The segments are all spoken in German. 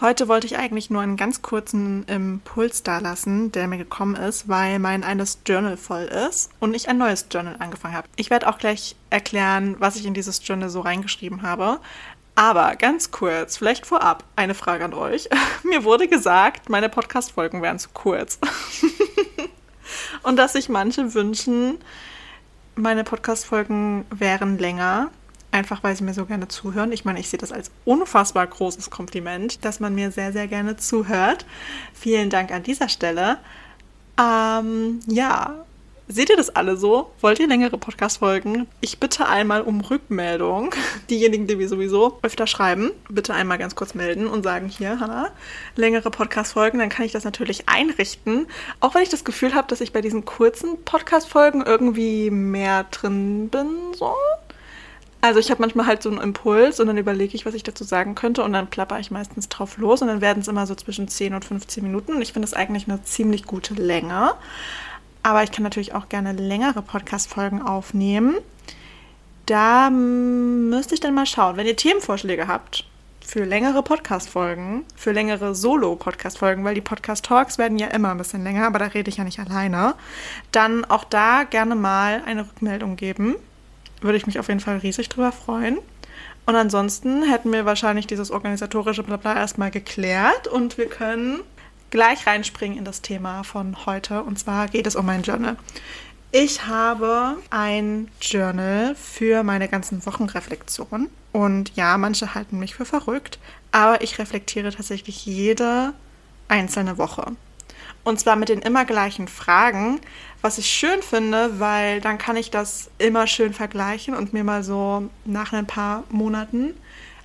Heute wollte ich eigentlich nur einen ganz kurzen Impuls dalassen, der mir gekommen ist, weil mein eines Journal voll ist und ich ein neues Journal angefangen habe. Ich werde auch gleich erklären, was ich in dieses Journal so reingeschrieben habe. Aber ganz kurz, vielleicht vorab eine Frage an euch. mir wurde gesagt, meine Podcast-Folgen wären zu kurz. und dass sich manche wünschen, meine Podcast-Folgen wären länger einfach weil sie mir so gerne zuhören. Ich meine, ich sehe das als unfassbar großes Kompliment, dass man mir sehr, sehr gerne zuhört. Vielen Dank an dieser Stelle. Ähm, ja, seht ihr das alle so? Wollt ihr längere Podcast-Folgen? Ich bitte einmal um Rückmeldung. Diejenigen, die mir sowieso öfter schreiben, bitte einmal ganz kurz melden und sagen, hier, Hanna, längere Podcast-Folgen, dann kann ich das natürlich einrichten. Auch wenn ich das Gefühl habe, dass ich bei diesen kurzen Podcast-Folgen irgendwie mehr drin bin, so. Also ich habe manchmal halt so einen Impuls und dann überlege ich, was ich dazu sagen könnte und dann plapper ich meistens drauf los und dann werden es immer so zwischen 10 und 15 Minuten und ich finde das eigentlich eine ziemlich gute Länge. Aber ich kann natürlich auch gerne längere Podcast-Folgen aufnehmen. Da müsste ich dann mal schauen. Wenn ihr Themenvorschläge habt für längere Podcast-Folgen, für längere Solo-Podcast-Folgen, weil die Podcast-Talks werden ja immer ein bisschen länger, aber da rede ich ja nicht alleine, dann auch da gerne mal eine Rückmeldung geben würde ich mich auf jeden Fall riesig drüber freuen. Und ansonsten hätten wir wahrscheinlich dieses organisatorische Blabla erstmal geklärt und wir können gleich reinspringen in das Thema von heute. Und zwar geht es um mein Journal. Ich habe ein Journal für meine ganzen Wochenreflexionen. Und ja, manche halten mich für verrückt, aber ich reflektiere tatsächlich jede einzelne Woche. Und zwar mit den immer gleichen Fragen, was ich schön finde, weil dann kann ich das immer schön vergleichen und mir mal so nach ein paar Monaten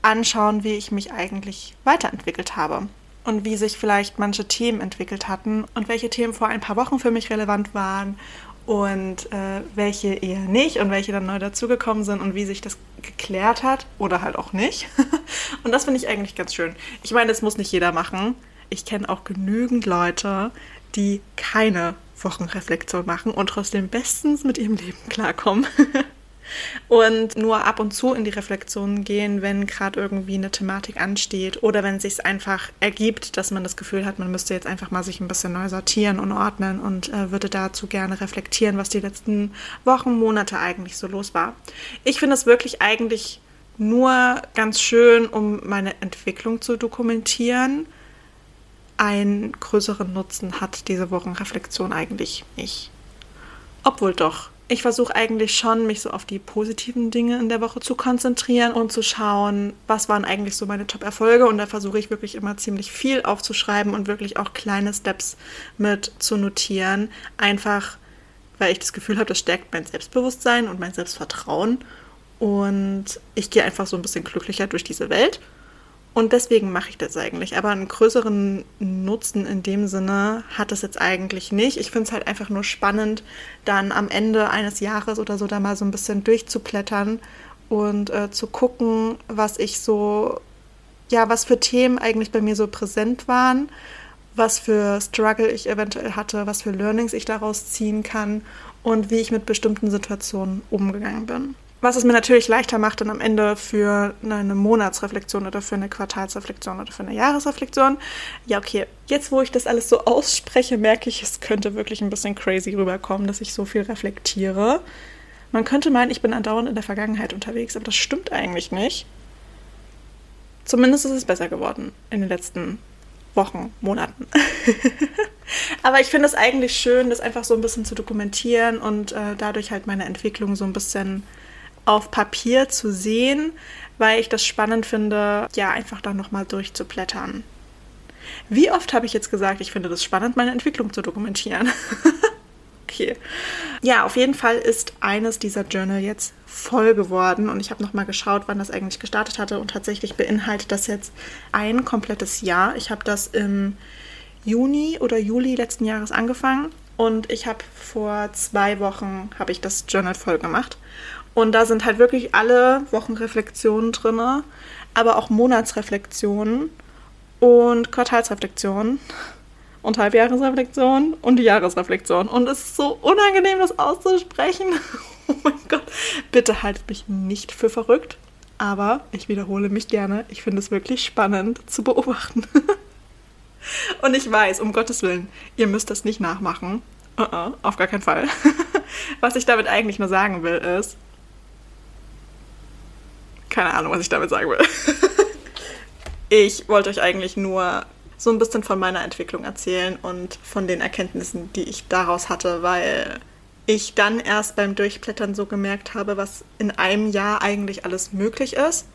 anschauen, wie ich mich eigentlich weiterentwickelt habe und wie sich vielleicht manche Themen entwickelt hatten und welche Themen vor ein paar Wochen für mich relevant waren und äh, welche eher nicht und welche dann neu dazugekommen sind und wie sich das geklärt hat oder halt auch nicht. und das finde ich eigentlich ganz schön. Ich meine, das muss nicht jeder machen ich kenne auch genügend Leute, die keine Wochenreflexion machen und trotzdem bestens mit ihrem Leben klarkommen. und nur ab und zu in die Reflexion gehen, wenn gerade irgendwie eine Thematik ansteht oder wenn es sich einfach ergibt, dass man das Gefühl hat, man müsste jetzt einfach mal sich ein bisschen neu sortieren und ordnen und äh, würde dazu gerne reflektieren, was die letzten Wochen, Monate eigentlich so los war. Ich finde es wirklich eigentlich nur ganz schön, um meine Entwicklung zu dokumentieren einen größeren Nutzen hat diese Wochenreflexion eigentlich nicht. Obwohl doch. Ich versuche eigentlich schon, mich so auf die positiven Dinge in der Woche zu konzentrieren und zu schauen, was waren eigentlich so meine Top-Erfolge. Und da versuche ich wirklich immer ziemlich viel aufzuschreiben und wirklich auch kleine Steps mit zu notieren. Einfach, weil ich das Gefühl habe, das stärkt mein Selbstbewusstsein und mein Selbstvertrauen. Und ich gehe einfach so ein bisschen glücklicher durch diese Welt. Und deswegen mache ich das eigentlich. Aber einen größeren Nutzen in dem Sinne hat es jetzt eigentlich nicht. Ich finde es halt einfach nur spannend, dann am Ende eines Jahres oder so da mal so ein bisschen durchzuplättern und äh, zu gucken, was ich so, ja, was für Themen eigentlich bei mir so präsent waren, was für Struggle ich eventuell hatte, was für Learnings ich daraus ziehen kann und wie ich mit bestimmten Situationen umgegangen bin. Was es mir natürlich leichter macht, dann am Ende für eine Monatsreflexion oder für eine Quartalsreflexion oder für eine Jahresreflexion. Ja, okay, jetzt wo ich das alles so ausspreche, merke ich, es könnte wirklich ein bisschen crazy rüberkommen, dass ich so viel reflektiere. Man könnte meinen, ich bin andauernd in der Vergangenheit unterwegs, aber das stimmt eigentlich nicht. Zumindest ist es besser geworden in den letzten Wochen, Monaten. Aber ich finde es eigentlich schön, das einfach so ein bisschen zu dokumentieren und äh, dadurch halt meine Entwicklung so ein bisschen auf Papier zu sehen, weil ich das spannend finde, ja, einfach da nochmal durchzublättern. Wie oft habe ich jetzt gesagt, ich finde das spannend, meine Entwicklung zu dokumentieren? okay. Ja, auf jeden Fall ist eines dieser Journal jetzt voll geworden und ich habe nochmal geschaut, wann das eigentlich gestartet hatte und tatsächlich beinhaltet das jetzt ein komplettes Jahr. Ich habe das im Juni oder Juli letzten Jahres angefangen und ich habe vor zwei Wochen habe ich das Journal voll gemacht und da sind halt wirklich alle Wochenreflexionen drin, aber auch Monatsreflexionen und Quartalsreflexionen und Halbjahresreflexion und die Jahresreflexion. Und es ist so unangenehm, das auszusprechen. Oh mein Gott. Bitte haltet mich nicht für verrückt. Aber ich wiederhole mich gerne. Ich finde es wirklich spannend zu beobachten. Und ich weiß, um Gottes Willen, ihr müsst das nicht nachmachen. Uh -uh, auf gar keinen Fall. Was ich damit eigentlich nur sagen will, ist. Keine Ahnung, was ich damit sagen will. Ich wollte euch eigentlich nur so ein bisschen von meiner Entwicklung erzählen und von den Erkenntnissen, die ich daraus hatte, weil ich dann erst beim Durchblättern so gemerkt habe, was in einem Jahr eigentlich alles möglich ist.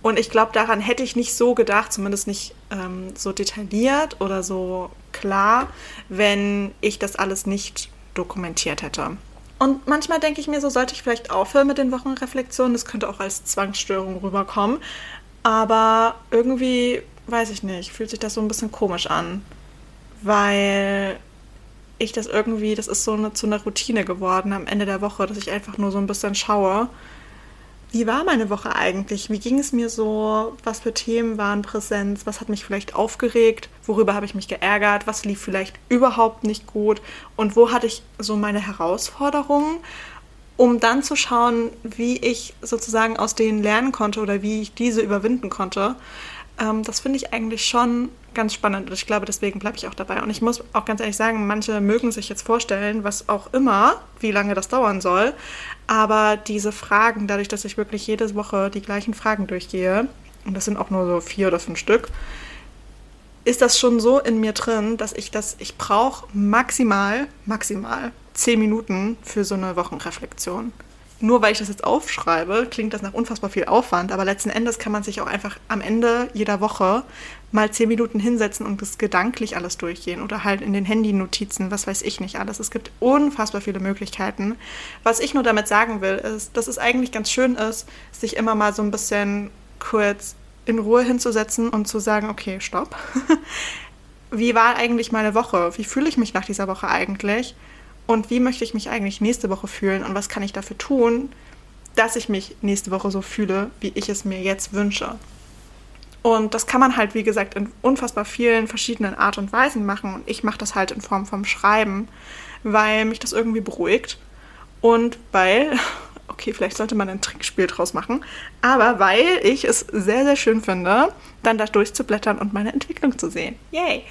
Und ich glaube, daran hätte ich nicht so gedacht, zumindest nicht ähm, so detailliert oder so klar, wenn ich das alles nicht dokumentiert hätte. Und manchmal denke ich mir, so sollte ich vielleicht aufhören mit den Wochenreflexionen. Das könnte auch als Zwangsstörung rüberkommen. Aber irgendwie weiß ich nicht, fühlt sich das so ein bisschen komisch an, weil ich das irgendwie, das ist so eine, zu einer Routine geworden am Ende der Woche, dass ich einfach nur so ein bisschen schaue. Wie war meine Woche eigentlich? Wie ging es mir so? Was für Themen waren Präsenz? Was hat mich vielleicht aufgeregt? Worüber habe ich mich geärgert? Was lief vielleicht überhaupt nicht gut? Und wo hatte ich so meine Herausforderungen? Um dann zu schauen, wie ich sozusagen aus denen lernen konnte oder wie ich diese überwinden konnte. Ähm, das finde ich eigentlich schon ganz spannend und ich glaube, deswegen bleibe ich auch dabei. Und ich muss auch ganz ehrlich sagen, manche mögen sich jetzt vorstellen, was auch immer, wie lange das dauern soll. Aber diese Fragen, dadurch, dass ich wirklich jede Woche die gleichen Fragen durchgehe, und das sind auch nur so vier oder fünf Stück, ist das schon so in mir drin, dass ich das, ich brauche maximal, maximal zehn Minuten für so eine Wochenreflexion nur weil ich das jetzt aufschreibe, klingt das nach unfassbar viel Aufwand, aber letzten Endes kann man sich auch einfach am Ende jeder Woche mal zehn Minuten hinsetzen und das gedanklich alles durchgehen oder halt in den Handy-Notizen, was weiß ich nicht alles. Es gibt unfassbar viele Möglichkeiten. Was ich nur damit sagen will, ist, dass es eigentlich ganz schön ist, sich immer mal so ein bisschen kurz in Ruhe hinzusetzen und zu sagen, okay, stopp. Wie war eigentlich meine Woche? Wie fühle ich mich nach dieser Woche eigentlich? Und wie möchte ich mich eigentlich nächste Woche fühlen und was kann ich dafür tun, dass ich mich nächste Woche so fühle, wie ich es mir jetzt wünsche. Und das kann man halt, wie gesagt, in unfassbar vielen verschiedenen Art und Weisen machen. Und ich mache das halt in Form vom Schreiben, weil mich das irgendwie beruhigt. Und weil, okay, vielleicht sollte man ein Trickspiel draus machen, aber weil ich es sehr, sehr schön finde, dann da durchzublättern und meine Entwicklung zu sehen. Yay!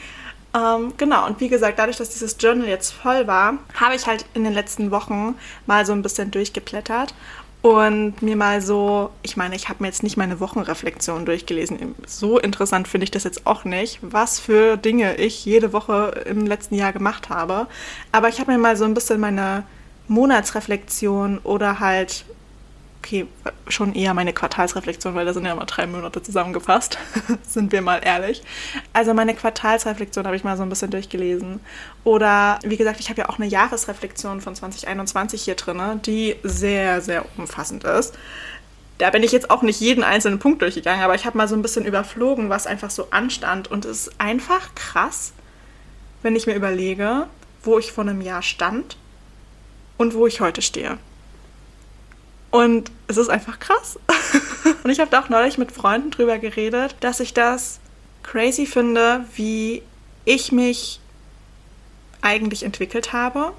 Ähm, genau, und wie gesagt, dadurch, dass dieses Journal jetzt voll war, habe ich halt in den letzten Wochen mal so ein bisschen durchgeblättert und mir mal so, ich meine, ich habe mir jetzt nicht meine Wochenreflexion durchgelesen. So interessant finde ich das jetzt auch nicht, was für Dinge ich jede Woche im letzten Jahr gemacht habe. Aber ich habe mir mal so ein bisschen meine Monatsreflexion oder halt okay, schon eher meine Quartalsreflexion, weil da sind ja immer drei Monate zusammengefasst, sind wir mal ehrlich. Also meine Quartalsreflexion habe ich mal so ein bisschen durchgelesen. Oder wie gesagt, ich habe ja auch eine Jahresreflexion von 2021 hier drin, die sehr, sehr umfassend ist. Da bin ich jetzt auch nicht jeden einzelnen Punkt durchgegangen, aber ich habe mal so ein bisschen überflogen, was einfach so anstand. Und es ist einfach krass, wenn ich mir überlege, wo ich vor einem Jahr stand und wo ich heute stehe. Und es ist einfach krass. und ich habe da auch neulich mit Freunden drüber geredet, dass ich das crazy finde, wie ich mich eigentlich entwickelt habe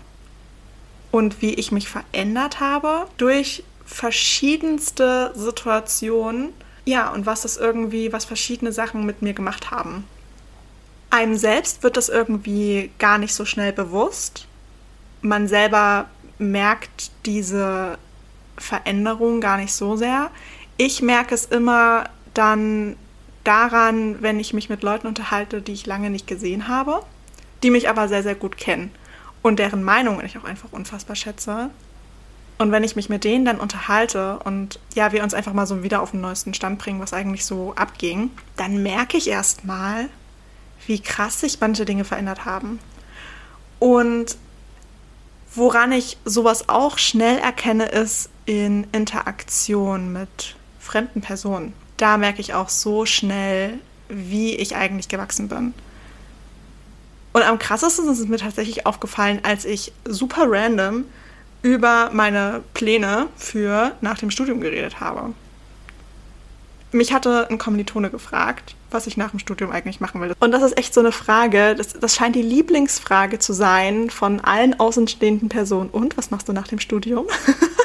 und wie ich mich verändert habe durch verschiedenste Situationen. Ja, und was das irgendwie, was verschiedene Sachen mit mir gemacht haben. Einem selbst wird das irgendwie gar nicht so schnell bewusst. Man selber merkt diese Veränderung gar nicht so sehr. Ich merke es immer dann daran, wenn ich mich mit Leuten unterhalte, die ich lange nicht gesehen habe, die mich aber sehr, sehr gut kennen und deren Meinung ich auch einfach unfassbar schätze. Und wenn ich mich mit denen dann unterhalte und ja, wir uns einfach mal so wieder auf den neuesten Stand bringen, was eigentlich so abging, dann merke ich erst mal, wie krass sich manche Dinge verändert haben. Und woran ich sowas auch schnell erkenne, ist in Interaktion mit fremden Personen. Da merke ich auch so schnell, wie ich eigentlich gewachsen bin. Und am krassesten ist es mir tatsächlich aufgefallen, als ich super random über meine Pläne für nach dem Studium geredet habe. Mich hatte ein Kommilitone gefragt, was ich nach dem Studium eigentlich machen will. Und das ist echt so eine Frage, das, das scheint die Lieblingsfrage zu sein von allen außenstehenden Personen. Und was machst du nach dem Studium?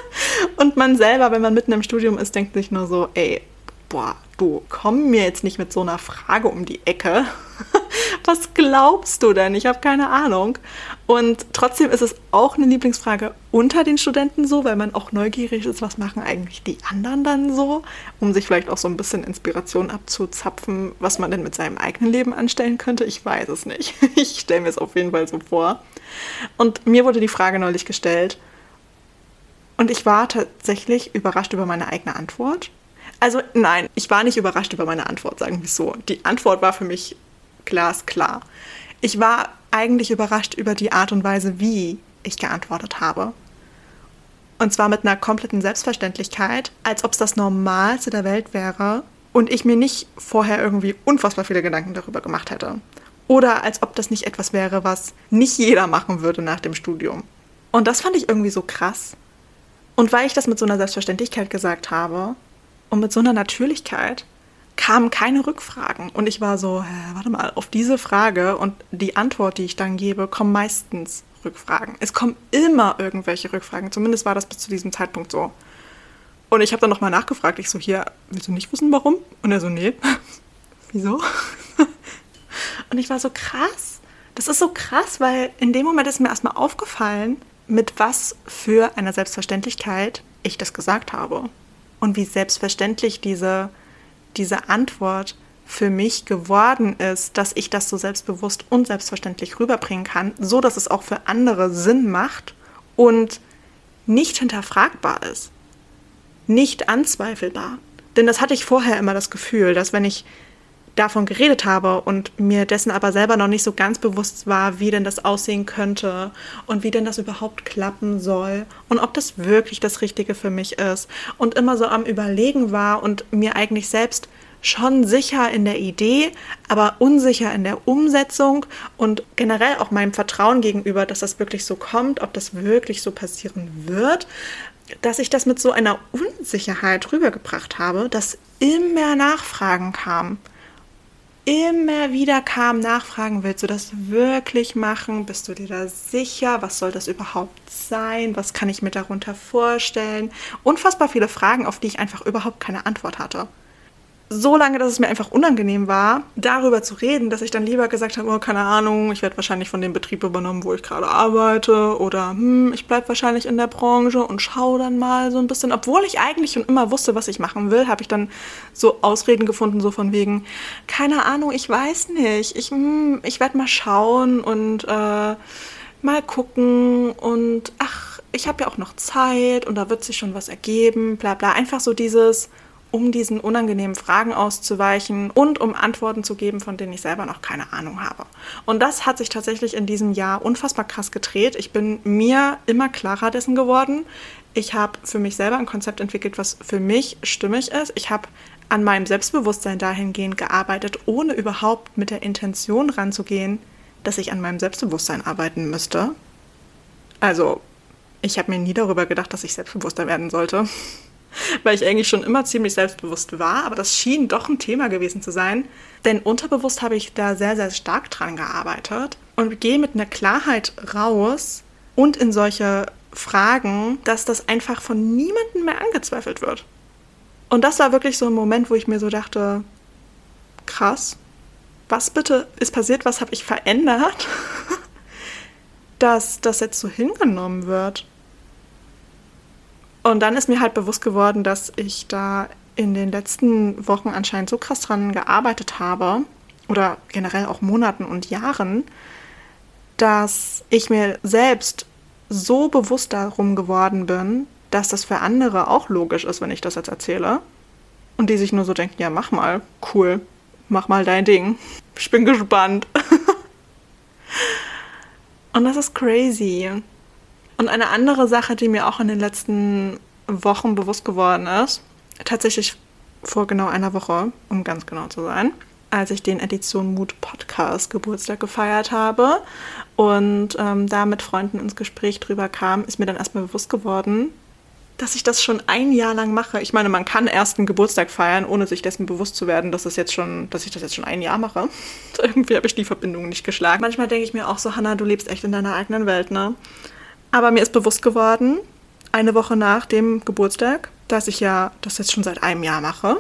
Und man selber, wenn man mitten im Studium ist, denkt sich nur so, ey, boah, du komm mir jetzt nicht mit so einer Frage um die Ecke. Was glaubst du denn? Ich habe keine Ahnung. Und trotzdem ist es auch eine Lieblingsfrage unter den Studenten so, weil man auch neugierig ist, was machen eigentlich die anderen dann so, um sich vielleicht auch so ein bisschen Inspiration abzuzapfen, was man denn mit seinem eigenen Leben anstellen könnte. Ich weiß es nicht. Ich stelle mir es auf jeden Fall so vor. Und mir wurde die Frage neulich gestellt. Und ich war tatsächlich überrascht über meine eigene Antwort. Also nein, ich war nicht überrascht über meine Antwort, sagen wir so. Die Antwort war für mich glasklar. Ich war eigentlich überrascht über die Art und Weise, wie ich geantwortet habe. Und zwar mit einer kompletten Selbstverständlichkeit, als ob es das Normalste der Welt wäre und ich mir nicht vorher irgendwie unfassbar viele Gedanken darüber gemacht hätte. Oder als ob das nicht etwas wäre, was nicht jeder machen würde nach dem Studium. Und das fand ich irgendwie so krass. Und weil ich das mit so einer Selbstverständlichkeit gesagt habe und mit so einer Natürlichkeit, kamen keine Rückfragen. Und ich war so, hä, warte mal, auf diese Frage und die Antwort, die ich dann gebe, kommen meistens Rückfragen. Es kommen immer irgendwelche Rückfragen. Zumindest war das bis zu diesem Zeitpunkt so. Und ich habe dann nochmal nachgefragt. Ich so, hier, willst du nicht wissen, warum? Und er so, nee. Wieso? und ich war so, krass. Das ist so krass, weil in dem Moment ist mir erstmal aufgefallen, mit was für einer Selbstverständlichkeit ich das gesagt habe. Und wie selbstverständlich diese diese Antwort für mich geworden ist, dass ich das so selbstbewusst und selbstverständlich rüberbringen kann, so dass es auch für andere Sinn macht und nicht hinterfragbar ist, nicht anzweifelbar. Denn das hatte ich vorher immer das Gefühl, dass wenn ich davon geredet habe und mir dessen aber selber noch nicht so ganz bewusst war, wie denn das aussehen könnte und wie denn das überhaupt klappen soll und ob das wirklich das Richtige für mich ist und immer so am Überlegen war und mir eigentlich selbst schon sicher in der Idee, aber unsicher in der Umsetzung und generell auch meinem Vertrauen gegenüber, dass das wirklich so kommt, ob das wirklich so passieren wird, dass ich das mit so einer Unsicherheit rübergebracht habe, dass immer Nachfragen kamen immer wieder kam Nachfragen, willst du das wirklich machen? Bist du dir da sicher? Was soll das überhaupt sein? Was kann ich mir darunter vorstellen? Unfassbar viele Fragen, auf die ich einfach überhaupt keine Antwort hatte so lange, dass es mir einfach unangenehm war, darüber zu reden, dass ich dann lieber gesagt habe, oh, keine Ahnung, ich werde wahrscheinlich von dem Betrieb übernommen, wo ich gerade arbeite oder hm, ich bleibe wahrscheinlich in der Branche und schaue dann mal so ein bisschen. Obwohl ich eigentlich schon immer wusste, was ich machen will, habe ich dann so Ausreden gefunden, so von wegen, keine Ahnung, ich weiß nicht, ich, hm, ich werde mal schauen und äh, mal gucken und ach, ich habe ja auch noch Zeit und da wird sich schon was ergeben, bla bla. Einfach so dieses um diesen unangenehmen Fragen auszuweichen und um Antworten zu geben, von denen ich selber noch keine Ahnung habe. Und das hat sich tatsächlich in diesem Jahr unfassbar krass gedreht. Ich bin mir immer klarer dessen geworden. Ich habe für mich selber ein Konzept entwickelt, was für mich stimmig ist. Ich habe an meinem Selbstbewusstsein dahingehend gearbeitet, ohne überhaupt mit der Intention ranzugehen, dass ich an meinem Selbstbewusstsein arbeiten müsste. Also, ich habe mir nie darüber gedacht, dass ich selbstbewusster werden sollte weil ich eigentlich schon immer ziemlich selbstbewusst war, aber das schien doch ein Thema gewesen zu sein, denn unterbewusst habe ich da sehr, sehr stark dran gearbeitet und gehe mit einer Klarheit raus und in solche Fragen, dass das einfach von niemandem mehr angezweifelt wird. Und das war wirklich so ein Moment, wo ich mir so dachte, krass, was bitte ist passiert, was habe ich verändert, dass das jetzt so hingenommen wird. Und dann ist mir halt bewusst geworden, dass ich da in den letzten Wochen anscheinend so krass dran gearbeitet habe oder generell auch Monaten und Jahren, dass ich mir selbst so bewusst darum geworden bin, dass das für andere auch logisch ist, wenn ich das jetzt erzähle. Und die sich nur so denken, ja, mach mal, cool, mach mal dein Ding. Ich bin gespannt. und das ist crazy. Und eine andere Sache, die mir auch in den letzten Wochen bewusst geworden ist, tatsächlich vor genau einer Woche, um ganz genau zu sein, als ich den Edition Mut Podcast Geburtstag gefeiert habe und ähm, da mit Freunden ins Gespräch drüber kam, ist mir dann erstmal bewusst geworden, dass ich das schon ein Jahr lang mache. Ich meine, man kann erst einen Geburtstag feiern, ohne sich dessen bewusst zu werden, dass, das jetzt schon, dass ich das jetzt schon ein Jahr mache. Irgendwie habe ich die Verbindung nicht geschlagen. Manchmal denke ich mir auch so, Hannah, du lebst echt in deiner eigenen Welt, ne? Aber mir ist bewusst geworden, eine Woche nach dem Geburtstag, dass ich ja das jetzt schon seit einem Jahr mache.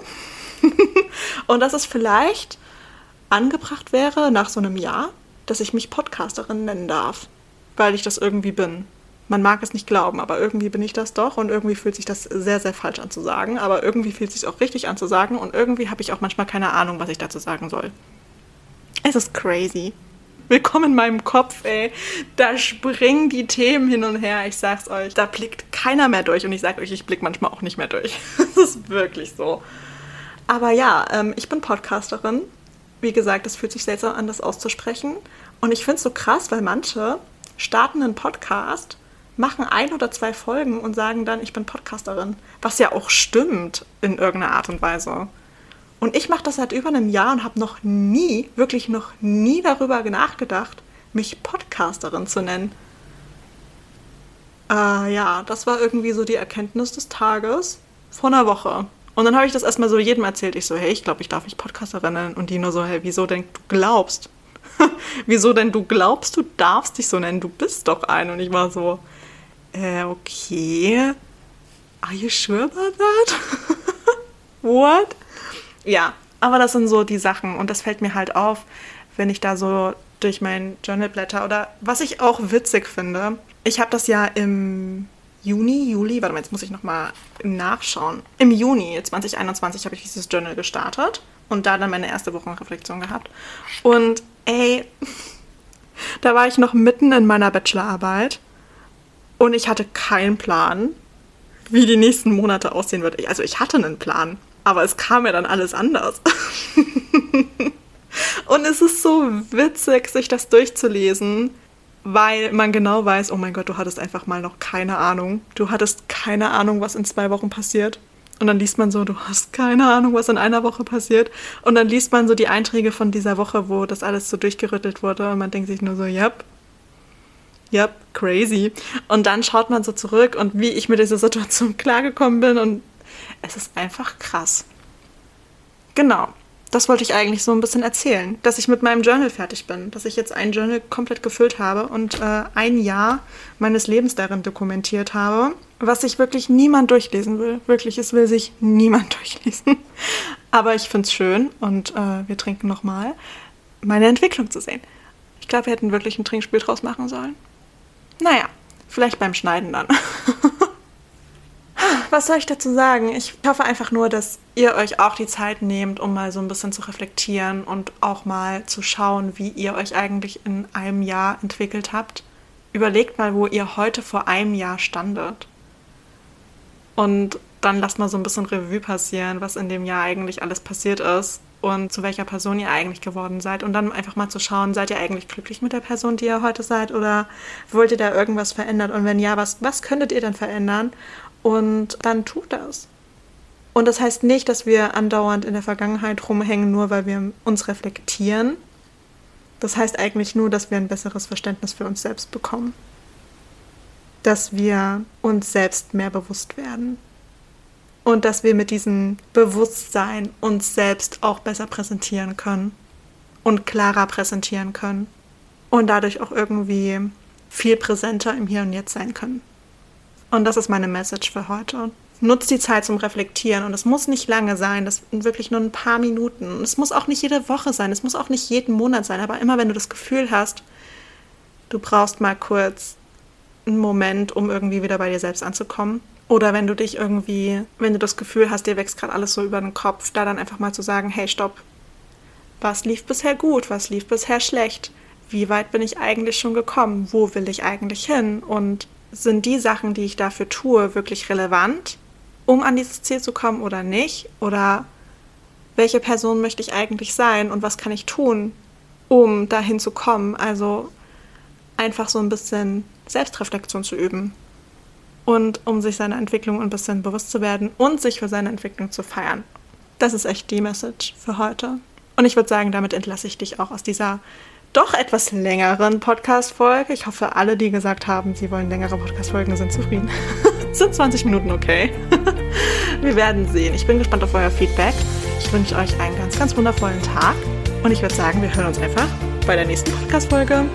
und dass es vielleicht angebracht wäre, nach so einem Jahr, dass ich mich Podcasterin nennen darf, weil ich das irgendwie bin. Man mag es nicht glauben, aber irgendwie bin ich das doch und irgendwie fühlt sich das sehr, sehr falsch an zu sagen, aber irgendwie fühlt es sich auch richtig an zu sagen und irgendwie habe ich auch manchmal keine Ahnung, was ich dazu sagen soll. Es ist crazy. Willkommen in meinem Kopf, ey. Da springen die Themen hin und her. Ich sag's euch, da blickt keiner mehr durch. Und ich sag euch, ich blick manchmal auch nicht mehr durch. Das ist wirklich so. Aber ja, ähm, ich bin Podcasterin wie gesagt, es fühlt sich seltsam an, das auszusprechen. Und ich finde es so krass, weil manche starten einen Podcast, machen ein oder zwei Folgen und sagen dann, ich bin Podcasterin. Was ja auch stimmt in irgendeiner Art und Weise. Und ich mache das seit über einem Jahr und habe noch nie, wirklich noch nie darüber nachgedacht, mich Podcasterin zu nennen. Äh, ja, das war irgendwie so die Erkenntnis des Tages vor einer Woche. Und dann habe ich das erstmal so jedem erzählt. Ich so, hey, ich glaube, ich darf mich Podcasterin nennen. Und die nur so, hey, wieso denn du glaubst? wieso denn du glaubst, du darfst dich so nennen? Du bist doch ein. Und ich war so, äh, okay. Are you sure about that? What? Ja, aber das sind so die Sachen. Und das fällt mir halt auf, wenn ich da so durch mein Journal blätter. Oder was ich auch witzig finde, ich habe das ja im Juni, Juli, warte mal, jetzt muss ich nochmal nachschauen. Im Juni 2021 habe ich dieses Journal gestartet und da dann meine erste Wochenreflexion gehabt. Und ey, da war ich noch mitten in meiner Bachelorarbeit und ich hatte keinen Plan, wie die nächsten Monate aussehen wird. Also ich hatte einen Plan, aber es kam ja dann alles anders. und es ist so witzig, sich das durchzulesen weil man genau weiß, oh mein Gott, du hattest einfach mal noch keine Ahnung. Du hattest keine Ahnung, was in zwei Wochen passiert. Und dann liest man so, du hast keine Ahnung, was in einer Woche passiert. Und dann liest man so die Einträge von dieser Woche, wo das alles so durchgerüttelt wurde. Und man denkt sich nur so, yep, yep, crazy. Und dann schaut man so zurück und wie ich mit dieser Situation klargekommen bin. Und es ist einfach krass. Genau das wollte ich eigentlich so ein bisschen erzählen, dass ich mit meinem Journal fertig bin, dass ich jetzt ein Journal komplett gefüllt habe und äh, ein Jahr meines Lebens darin dokumentiert habe, was sich wirklich niemand durchlesen will. Wirklich, es will sich niemand durchlesen. Aber ich finde es schön und äh, wir trinken nochmal, meine Entwicklung zu sehen. Ich glaube, wir hätten wirklich ein Trinkspiel draus machen sollen. Naja, vielleicht beim Schneiden dann. was soll ich dazu sagen? Ich hoffe einfach nur, dass ihr euch auch die Zeit nehmt, um mal so ein bisschen zu reflektieren und auch mal zu schauen, wie ihr euch eigentlich in einem Jahr entwickelt habt. Überlegt mal, wo ihr heute vor einem Jahr standet. Und dann lasst mal so ein bisschen Revue passieren, was in dem Jahr eigentlich alles passiert ist und zu welcher Person ihr eigentlich geworden seid. Und dann einfach mal zu schauen, seid ihr eigentlich glücklich mit der Person, die ihr heute seid oder wollt ihr da irgendwas verändern? Und wenn ja, was, was könntet ihr denn verändern? Und dann tut das. Und das heißt nicht, dass wir andauernd in der Vergangenheit rumhängen, nur weil wir uns reflektieren. Das heißt eigentlich nur, dass wir ein besseres Verständnis für uns selbst bekommen. Dass wir uns selbst mehr bewusst werden. Und dass wir mit diesem Bewusstsein uns selbst auch besser präsentieren können. Und klarer präsentieren können. Und dadurch auch irgendwie viel präsenter im Hier und Jetzt sein können. Und das ist meine Message für heute. Nutzt die Zeit zum Reflektieren und es muss nicht lange sein, das sind wirklich nur ein paar Minuten. Es muss auch nicht jede Woche sein, es muss auch nicht jeden Monat sein, aber immer wenn du das Gefühl hast, du brauchst mal kurz einen Moment, um irgendwie wieder bei dir selbst anzukommen Oder wenn du dich irgendwie, wenn du das Gefühl hast, dir wächst gerade alles so über den Kopf, da dann einfach mal zu sagen, hey, stopp. Was lief bisher gut? Was lief bisher schlecht? Wie weit bin ich eigentlich schon gekommen? Wo will ich eigentlich hin? Und sind die Sachen, die ich dafür tue, wirklich relevant, um an dieses Ziel zu kommen oder nicht? Oder welche Person möchte ich eigentlich sein und was kann ich tun, um dahin zu kommen? Also einfach so ein bisschen Selbstreflexion zu üben und um sich seiner Entwicklung ein bisschen bewusst zu werden und sich für seine Entwicklung zu feiern. Das ist echt die Message für heute. Und ich würde sagen, damit entlasse ich dich auch aus dieser doch etwas längeren Podcast-Folge. Ich hoffe, alle, die gesagt haben, sie wollen längere Podcast-Folgen, sind zufrieden. sind 20 Minuten okay? Wir werden sehen. Ich bin gespannt auf euer Feedback. Ich wünsche euch einen ganz, ganz wundervollen Tag. Und ich würde sagen, wir hören uns einfach bei der nächsten Podcast-Folge.